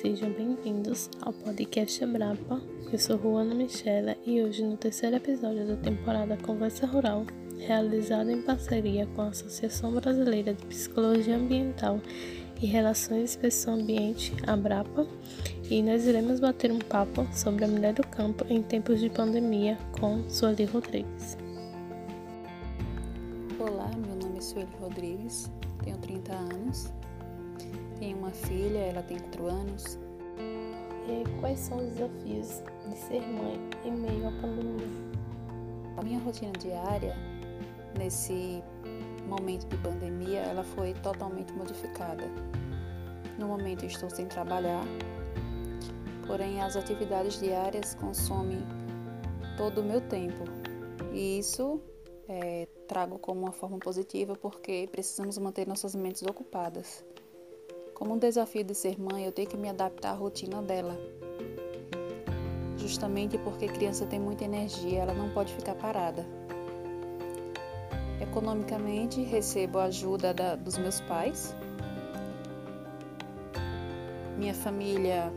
sejam bem-vindos ao podcast Abrapa. Eu sou Juana Michela e hoje, no terceiro episódio da temporada Conversa Rural, realizada em parceria com a Associação Brasileira de Psicologia Ambiental e Relações Pessoa-Ambiente, Abrapa, e nós iremos bater um papo sobre a mulher do campo em tempos de pandemia com Sueli Rodrigues. Olá, meu nome é Sueli Rodrigues, tenho 30 anos, tenho uma filha, ela tem 4 anos. E quais são os desafios de ser mãe em meio à pandemia? A minha rotina diária nesse momento de pandemia, ela foi totalmente modificada. No momento estou sem trabalhar, porém as atividades diárias consomem todo o meu tempo. E isso é, trago como uma forma positiva porque precisamos manter nossas mentes ocupadas. Como um desafio de ser mãe, eu tenho que me adaptar à rotina dela. Justamente porque criança tem muita energia, ela não pode ficar parada. Economicamente, recebo a ajuda da, dos meus pais. Minha família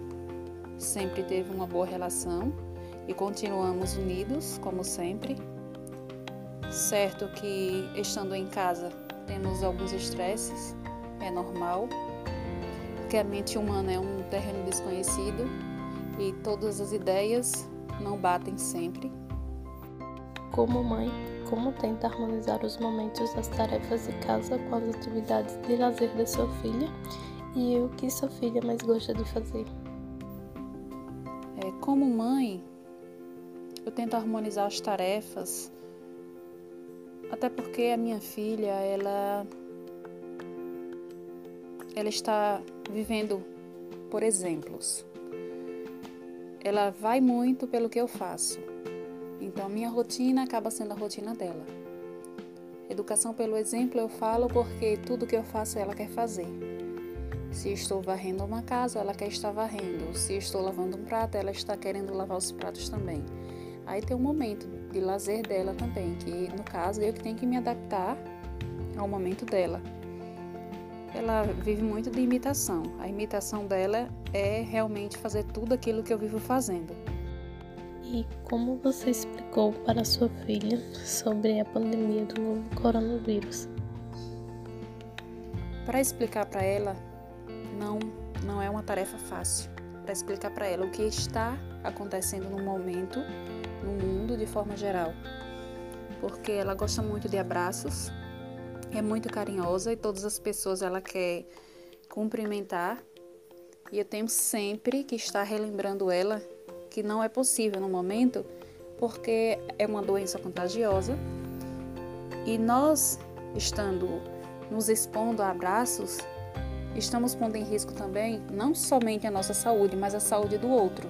sempre teve uma boa relação e continuamos unidos, como sempre. Certo que estando em casa temos alguns estresses, é normal porque a mente humana é um terreno desconhecido e todas as ideias não batem sempre. Como mãe, como tenta harmonizar os momentos das tarefas de casa com as atividades de lazer da sua filha e o que sua filha mais gosta de fazer? É, como mãe, eu tento harmonizar as tarefas, até porque a minha filha, ela ela está vivendo por exemplos. Ela vai muito pelo que eu faço. Então, minha rotina acaba sendo a rotina dela. Educação pelo exemplo eu falo porque tudo que eu faço ela quer fazer. Se estou varrendo uma casa, ela quer estar varrendo. Se estou lavando um prato, ela está querendo lavar os pratos também. Aí tem um momento de lazer dela também, que no caso eu que tenho que me adaptar ao momento dela ela vive muito de imitação. A imitação dela é realmente fazer tudo aquilo que eu vivo fazendo. E como você explicou para sua filha sobre a pandemia do novo coronavírus? Para explicar para ela, não, não é uma tarefa fácil. Para explicar para ela o que está acontecendo no momento, no mundo de forma geral. Porque ela gosta muito de abraços, é muito carinhosa e todas as pessoas ela quer cumprimentar. E eu tenho sempre que estar relembrando ela que não é possível no momento, porque é uma doença contagiosa. E nós, estando nos expondo a abraços, estamos pondo em risco também não somente a nossa saúde, mas a saúde do outro,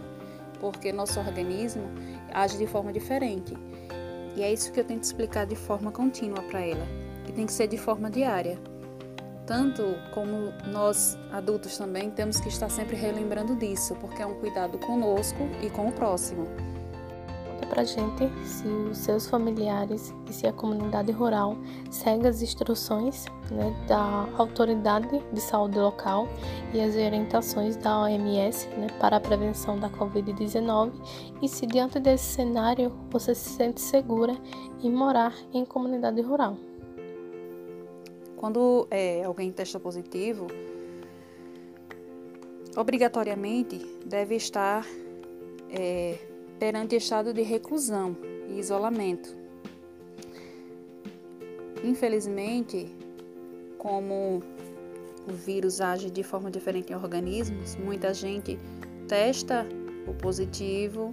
porque nosso organismo age de forma diferente. E é isso que eu tento explicar de forma contínua para ela e tem que ser de forma diária. Tanto como nós adultos também temos que estar sempre relembrando disso, porque é um cuidado conosco e com o próximo. Conta pra gente se os seus familiares e se a comunidade rural segue as instruções né, da autoridade de saúde local e as orientações da OMS né, para a prevenção da Covid-19 e se diante desse cenário você se sente segura em morar em comunidade rural. Quando é, alguém testa positivo, obrigatoriamente deve estar é, perante estado de reclusão e isolamento. Infelizmente, como o vírus age de forma diferente em organismos, muita gente testa o positivo,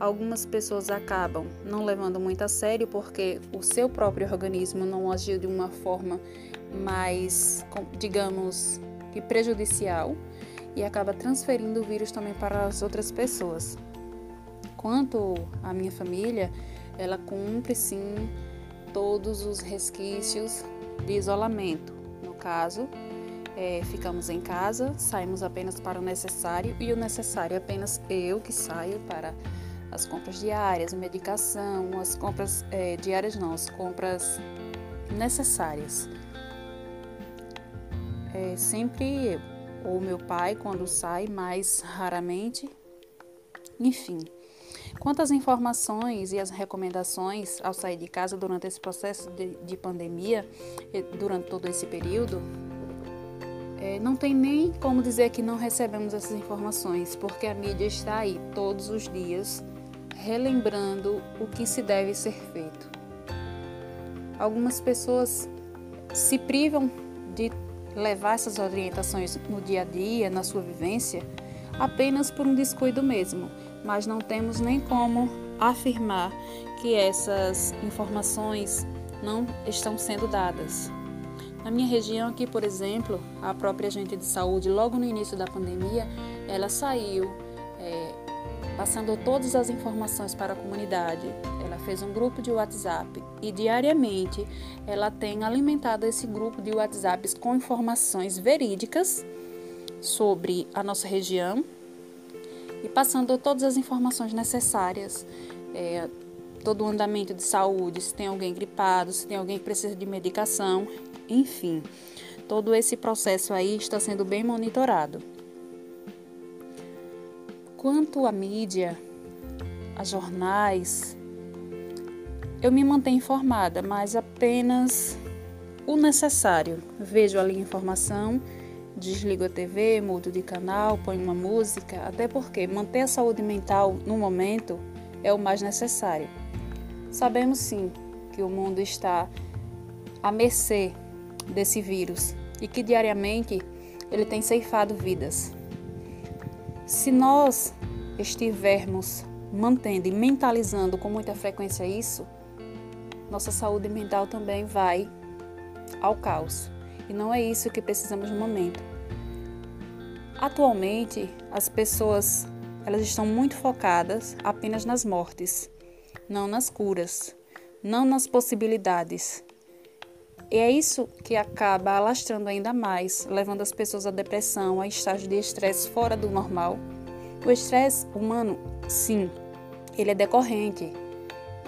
algumas pessoas acabam não levando muito a sério porque o seu próprio organismo não agiu de uma forma mais, digamos, que prejudicial e acaba transferindo o vírus também para as outras pessoas. Quanto à minha família, ela cumpre sim todos os resquícios de isolamento. No caso, é, ficamos em casa, saímos apenas para o necessário e o necessário é apenas eu que saio para as compras diárias, medicação, as compras é, diárias não, as compras necessárias é, sempre ou meu pai quando sai, mais raramente. Enfim, quanto às informações e as recomendações ao sair de casa durante esse processo de, de pandemia, durante todo esse período, é, não tem nem como dizer que não recebemos essas informações, porque a mídia está aí todos os dias relembrando o que se deve ser feito. Algumas pessoas se privam de levar essas orientações no dia a dia, na sua vivência, apenas por um descuido mesmo, mas não temos nem como afirmar que essas informações não estão sendo dadas. Na minha região aqui, por exemplo, a própria agente de saúde, logo no início da pandemia, ela saiu é, passando todas as informações para a comunidade. Ela fez um grupo de WhatsApp e diariamente ela tem alimentado esse grupo de WhatsApps com informações verídicas sobre a nossa região e passando todas as informações necessárias. É, todo o andamento de saúde, se tem alguém gripado, se tem alguém que precisa de medicação, enfim, todo esse processo aí está sendo bem monitorado. Quanto à mídia, a jornais, eu me mantenho informada, mas apenas o necessário. Vejo ali informação, desligo a TV, mudo de canal, ponho uma música, até porque manter a saúde mental no momento é o mais necessário. Sabemos sim que o mundo está à mercê desse vírus e que diariamente ele tem ceifado vidas. Se nós estivermos mantendo e mentalizando com muita frequência isso, nossa saúde mental também vai ao caos. E não é isso que precisamos no momento. Atualmente, as pessoas elas estão muito focadas apenas nas mortes, não nas curas, não nas possibilidades, e é isso que acaba alastrando ainda mais, levando as pessoas à depressão, a estágio de estresse fora do normal. O estresse humano, sim, ele é decorrente.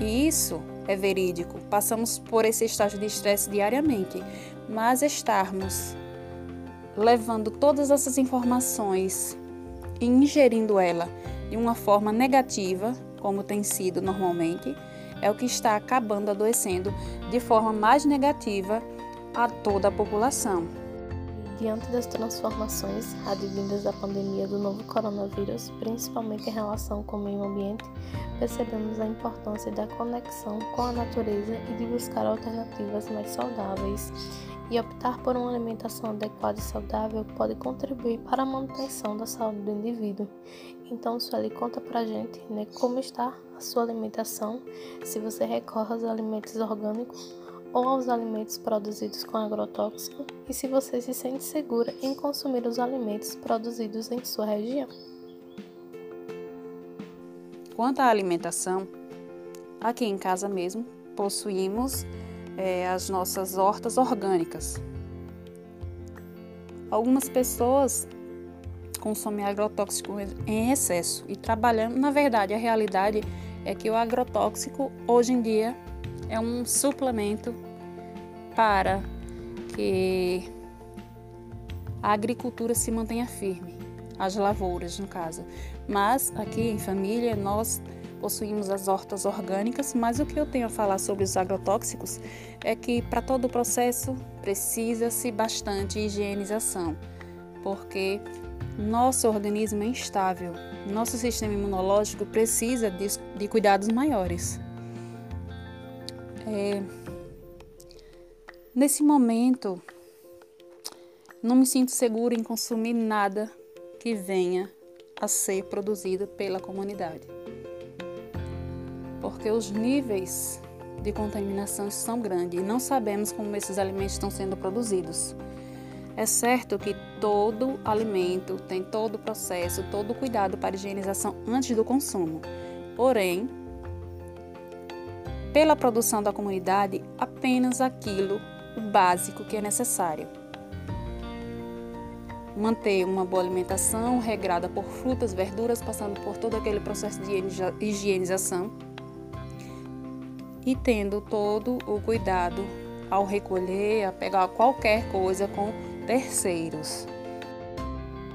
E isso é verídico. Passamos por esse estágio de estresse diariamente, mas estarmos levando todas essas informações e ingerindo ela de uma forma negativa, como tem sido normalmente, é o que está acabando adoecendo de forma mais negativa a toda a população. Diante das transformações advindas da pandemia do novo coronavírus, principalmente em relação com o meio ambiente, percebemos a importância da conexão com a natureza e de buscar alternativas mais saudáveis. E optar por uma alimentação adequada e saudável pode contribuir para a manutenção da saúde do indivíduo. Então, Sueli, conta pra gente né, como está a sua alimentação, se você recorre aos alimentos orgânicos ou aos alimentos produzidos com agrotóxico e se você se sente segura em consumir os alimentos produzidos em sua região. Quanto à alimentação, aqui em casa mesmo possuímos é, as nossas hortas orgânicas. Algumas pessoas consomem agrotóxico em excesso e trabalhando, na verdade, a realidade é que o agrotóxico hoje em dia é um suplemento para que a agricultura se mantenha firme, as lavouras, no caso. Mas aqui em família nós possuímos as hortas orgânicas, mas o que eu tenho a falar sobre os agrotóxicos é que para todo o processo precisa-se bastante higienização, porque nosso organismo é instável, nosso sistema imunológico precisa de, de cuidados maiores. É, nesse momento, não me sinto segura em consumir nada que venha a ser produzido pela comunidade. Porque os níveis de contaminação são grandes e não sabemos como esses alimentos estão sendo produzidos. É certo que todo alimento tem todo o processo, todo o cuidado para higienização antes do consumo. Porém, pela produção da comunidade apenas aquilo o básico que é necessário. Manter uma boa alimentação regrada por frutas, verduras, passando por todo aquele processo de higienização e tendo todo o cuidado ao recolher, a pegar qualquer coisa com terceiros.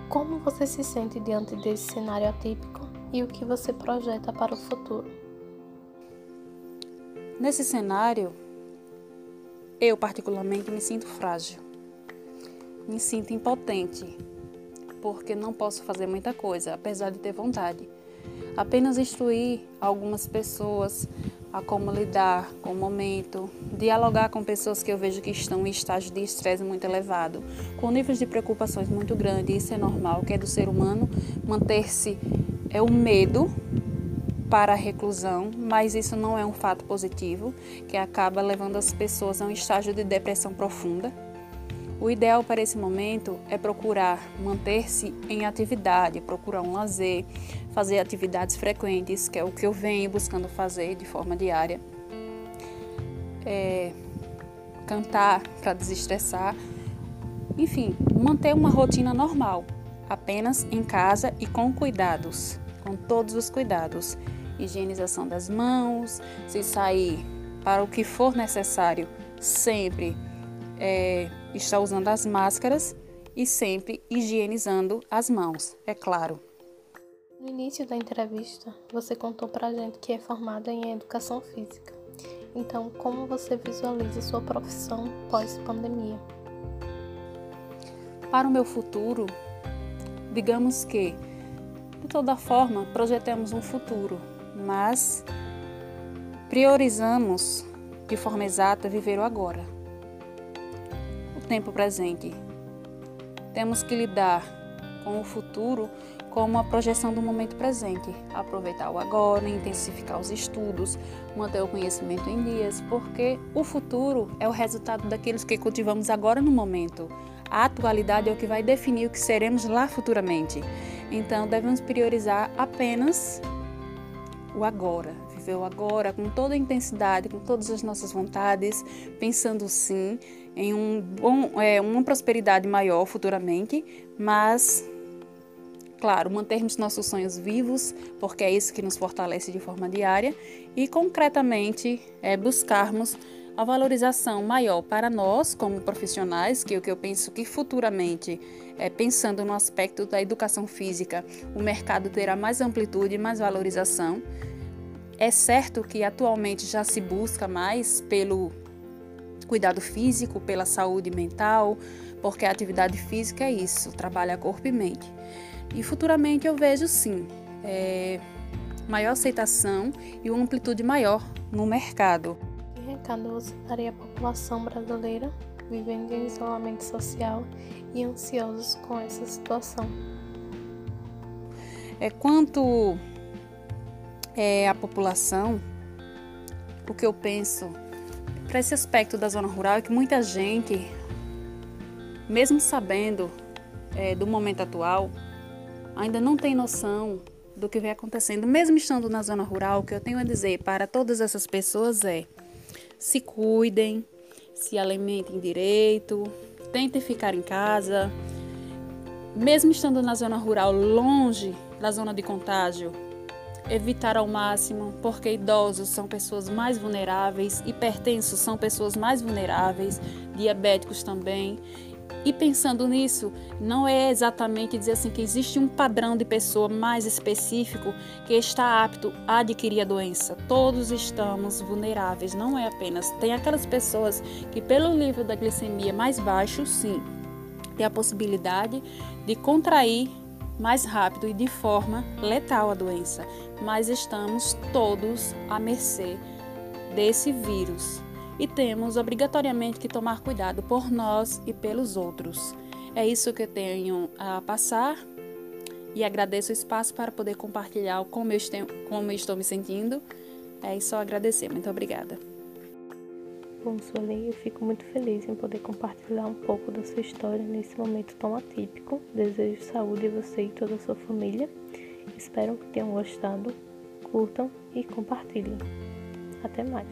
Como você se sente diante desse cenário atípico e o que você projeta para o futuro? Nesse cenário, eu particularmente me sinto frágil, me sinto impotente, porque não posso fazer muita coisa, apesar de ter vontade. Apenas instruir algumas pessoas a como lidar com o momento, dialogar com pessoas que eu vejo que estão em estágio de estresse muito elevado, com níveis de preocupações muito grandes, isso é normal, que é do ser humano manter-se é o medo para a reclusão, mas isso não é um fato positivo, que acaba levando as pessoas a um estágio de depressão profunda. O ideal para esse momento é procurar manter-se em atividade, procurar um lazer, fazer atividades frequentes, que é o que eu venho buscando fazer de forma diária. É, cantar para desestressar, enfim, manter uma rotina normal, apenas em casa e com cuidados, com todos os cuidados higienização das mãos, se sair para o que for necessário, sempre é, estar usando as máscaras e sempre higienizando as mãos, é claro. No início da entrevista, você contou para a gente que é formada em educação física. Então, como você visualiza sua profissão pós-pandemia? Para o meu futuro, digamos que, de toda forma, projetemos um futuro mas priorizamos de forma exata viver o agora, tempo presente. Temos que lidar com o futuro como uma projeção do momento presente, aproveitar o agora, intensificar os estudos, manter o conhecimento em dias, porque o futuro é o resultado daqueles que cultivamos agora no momento. A atualidade é o que vai definir o que seremos lá futuramente. Então, devemos priorizar apenas o agora, viver o agora com toda a intensidade, com todas as nossas vontades, pensando sim em um bom, é, uma prosperidade maior futuramente, mas claro, mantermos nossos sonhos vivos, porque é isso que nos fortalece de forma diária, e concretamente é, buscarmos a valorização maior para nós como profissionais, que é o que eu penso que futuramente, é, pensando no aspecto da educação física, o mercado terá mais amplitude e mais valorização. É certo que atualmente já se busca mais pelo cuidado físico, pela saúde mental, porque a atividade física é isso, trabalha corpo e mente. E futuramente eu vejo sim é, maior aceitação e uma amplitude maior no mercado recado você daria à população brasileira vivendo em isolamento social e ansiosos com essa situação? É, quanto é, a população, o que eu penso para esse aspecto da zona rural é que muita gente, mesmo sabendo é, do momento atual, ainda não tem noção do que vem acontecendo. Mesmo estando na zona rural, o que eu tenho a dizer para todas essas pessoas é se cuidem, se alimentem direito, tentem ficar em casa. Mesmo estando na zona rural, longe da zona de contágio, evitar ao máximo, porque idosos são pessoas mais vulneráveis, hipertensos são pessoas mais vulneráveis, diabéticos também. E pensando nisso, não é exatamente dizer assim que existe um padrão de pessoa mais específico que está apto a adquirir a doença. Todos estamos vulneráveis, não é apenas. Tem aquelas pessoas que, pelo nível da glicemia mais baixo, sim, tem a possibilidade de contrair mais rápido e de forma letal a doença, mas estamos todos à mercê desse vírus e temos obrigatoriamente que tomar cuidado por nós e pelos outros. É isso que eu tenho a passar e agradeço o espaço para poder compartilhar como eu estou, como eu estou me sentindo. É só agradecer. Muito obrigada. Sueli, eu fico muito feliz em poder compartilhar um pouco da sua história nesse momento tão atípico. Desejo saúde a você e toda a sua família. Espero que tenham gostado, curtam e compartilhem. Até mais.